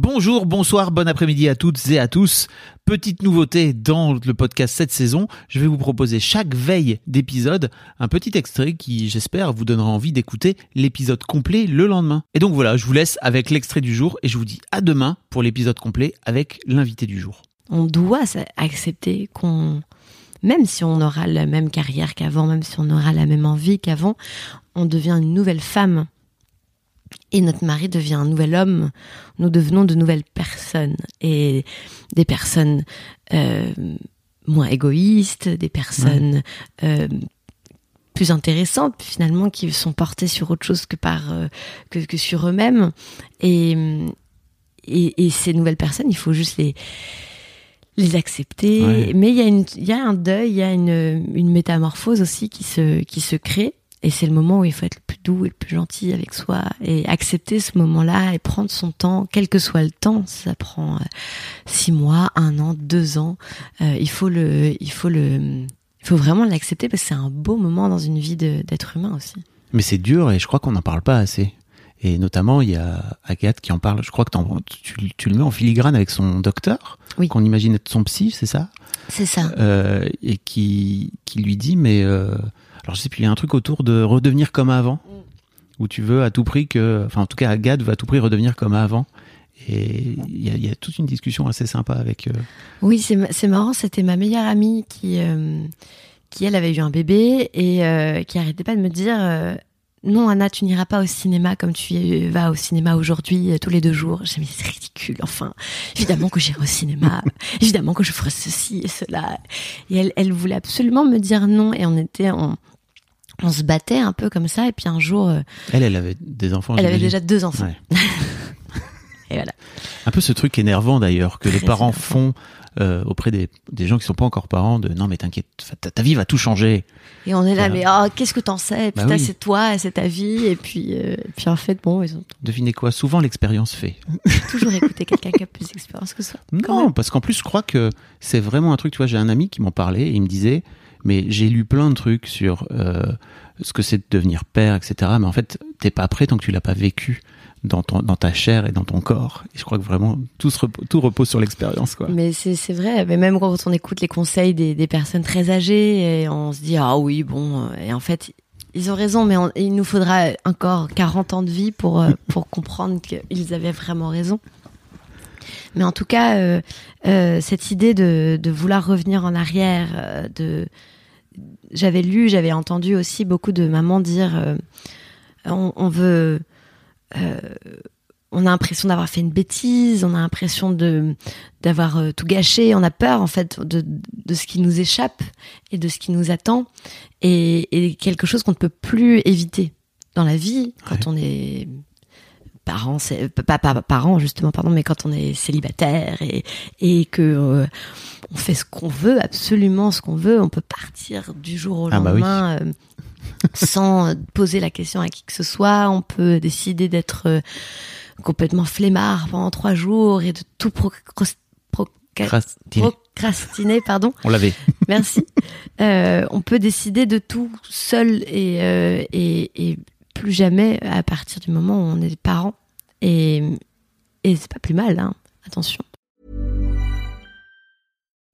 Bonjour, bonsoir, bon après-midi à toutes et à tous. Petite nouveauté dans le podcast cette saison, je vais vous proposer chaque veille d'épisode un petit extrait qui, j'espère, vous donnera envie d'écouter l'épisode complet le lendemain. Et donc voilà, je vous laisse avec l'extrait du jour et je vous dis à demain pour l'épisode complet avec l'invité du jour. on doit accepter qu'on, même si on aura la même carrière qu'avant, même si on aura la même envie qu'avant, on devient une nouvelle femme. Et notre mari devient un nouvel homme. Nous devenons de nouvelles personnes. Et des personnes euh, moins égoïstes, des personnes euh, plus intéressantes finalement, qui sont portées sur autre chose que, par, euh, que, que sur eux-mêmes. Et, et, et ces nouvelles personnes, il faut juste les, les accepter. Ouais. Mais il y, a une- il y a un deuil, il y a une, une métamorphose aussi qui se, qui se crée. Et c'est le moment où il faut être le plus doux et le plus gentil avec soi et accepter ce moment-là et prendre son temps, quel que soit le temps. Ça prend euh, six mois, un an, deux ans. Euh, il faut le, il faut le, il faut vraiment l'accepter parce que c'est un beau moment dans une vie d'être humain aussi. Mais c'est dur et je crois qu'on n'en parle pas assez. Et notamment, il y a Agathe qui en parle. Je crois que tu, tu le mets en filigrane avec son docteur, Oui. qu'on imagine être son psy, c'est ça? C'est ça. Euh, Et qui, qui lui dit, mais... euh, alors je sais plus, il y a un truc autour de redevenir comme avant, où tu veux à tout prix que... Enfin, en tout cas, Agathe veut à tout prix redevenir comme avant. Et il y a, il y a toute une discussion assez sympa avec... euh, Oui, c'est ma- c'est marrant, c'était ma meilleure amie qui, euh, qui elle avait eu un bébé et euh, qui arrêtait pas de me dire non Anna, tu n'iras pas au cinéma comme tu vas au cinéma aujourd'hui tous les deux jours. J'ai dit mais c'est ridicule. Enfin, évidemment que j'irai au cinéma, évidemment que je ferai ceci et cela. Et elle, elle voulait absolument me dire non et on était on, on se battait un peu comme ça et puis un jour euh, Elle, elle avait des enfants. elle avait déjà deux enfants. Ouais. Et voilà. Un peu ce truc énervant d'ailleurs que les parents énervant. font euh, auprès des, des gens qui sont pas encore parents de non mais t'inquiète ta, ta vie va tout changer Et on est là, Voilà. mais oh, qu'est-ce que t'en sais? Bah Putain, oui. c'est toi, c'est ta vie. Et puis, euh, et puis en fait, bon, ils ont devinez quoi? Souvent l'expérience fait toujours écouté quelqu'un qui a plus d'expérience que soi. Non même. parce qu'en plus je crois que c'est vraiment un truc tu vois j'ai un ami qui m'en parlait et il me disait mais j'ai lu plein de trucs sur euh, ce que c'est de devenir père etc mais en fait t'es pas prêt tant que tu l'as pas vécu dans ton dans ta chair et dans ton corps. Et je crois que vraiment tout se repo- tout repose sur l'expérience quoi. Mais c'est c'est vrai, mais même quand on écoute les conseils des, des personnes très âgées, et on se dit ah oui bon, euh, et en fait ils ont raison, mais il nous faudra encore 40 ans de vie pour euh, pour comprendre qu'ils avaient vraiment raison. Mais en tout cas, euh, euh, cette idée de, de vouloir revenir en arrière, euh, de j'avais lu, j'avais entendu aussi beaucoup de mamans dire euh, on, on veut on a l'impression d'avoir fait une bêtise, on a l'impression de d'avoir tout gâché, on a peur en fait de, de ce qui nous échappe et de ce qui nous attend et, et quelque chose qu'on ne peut plus éviter dans la vie quand on est parent, c'est pas, pas parent justement pardon, mais quand on est célibataire et et que euh, on fait ce qu'on veut, absolument ce qu'on veut, on peut partir du jour au Ah bah oui. lendemain euh, sans poser la question à qui que ce soit. On peut décider d'être euh, complètement flemmard pendant trois jours et de tout Procrastiner. procrastiner. Pardon, on l'avait merci. Euh, on peut décider de tout seul et, euh, et, et plus jamais à partir du moment où on est parent. Et, et c'est pas plus mal, hein. attention.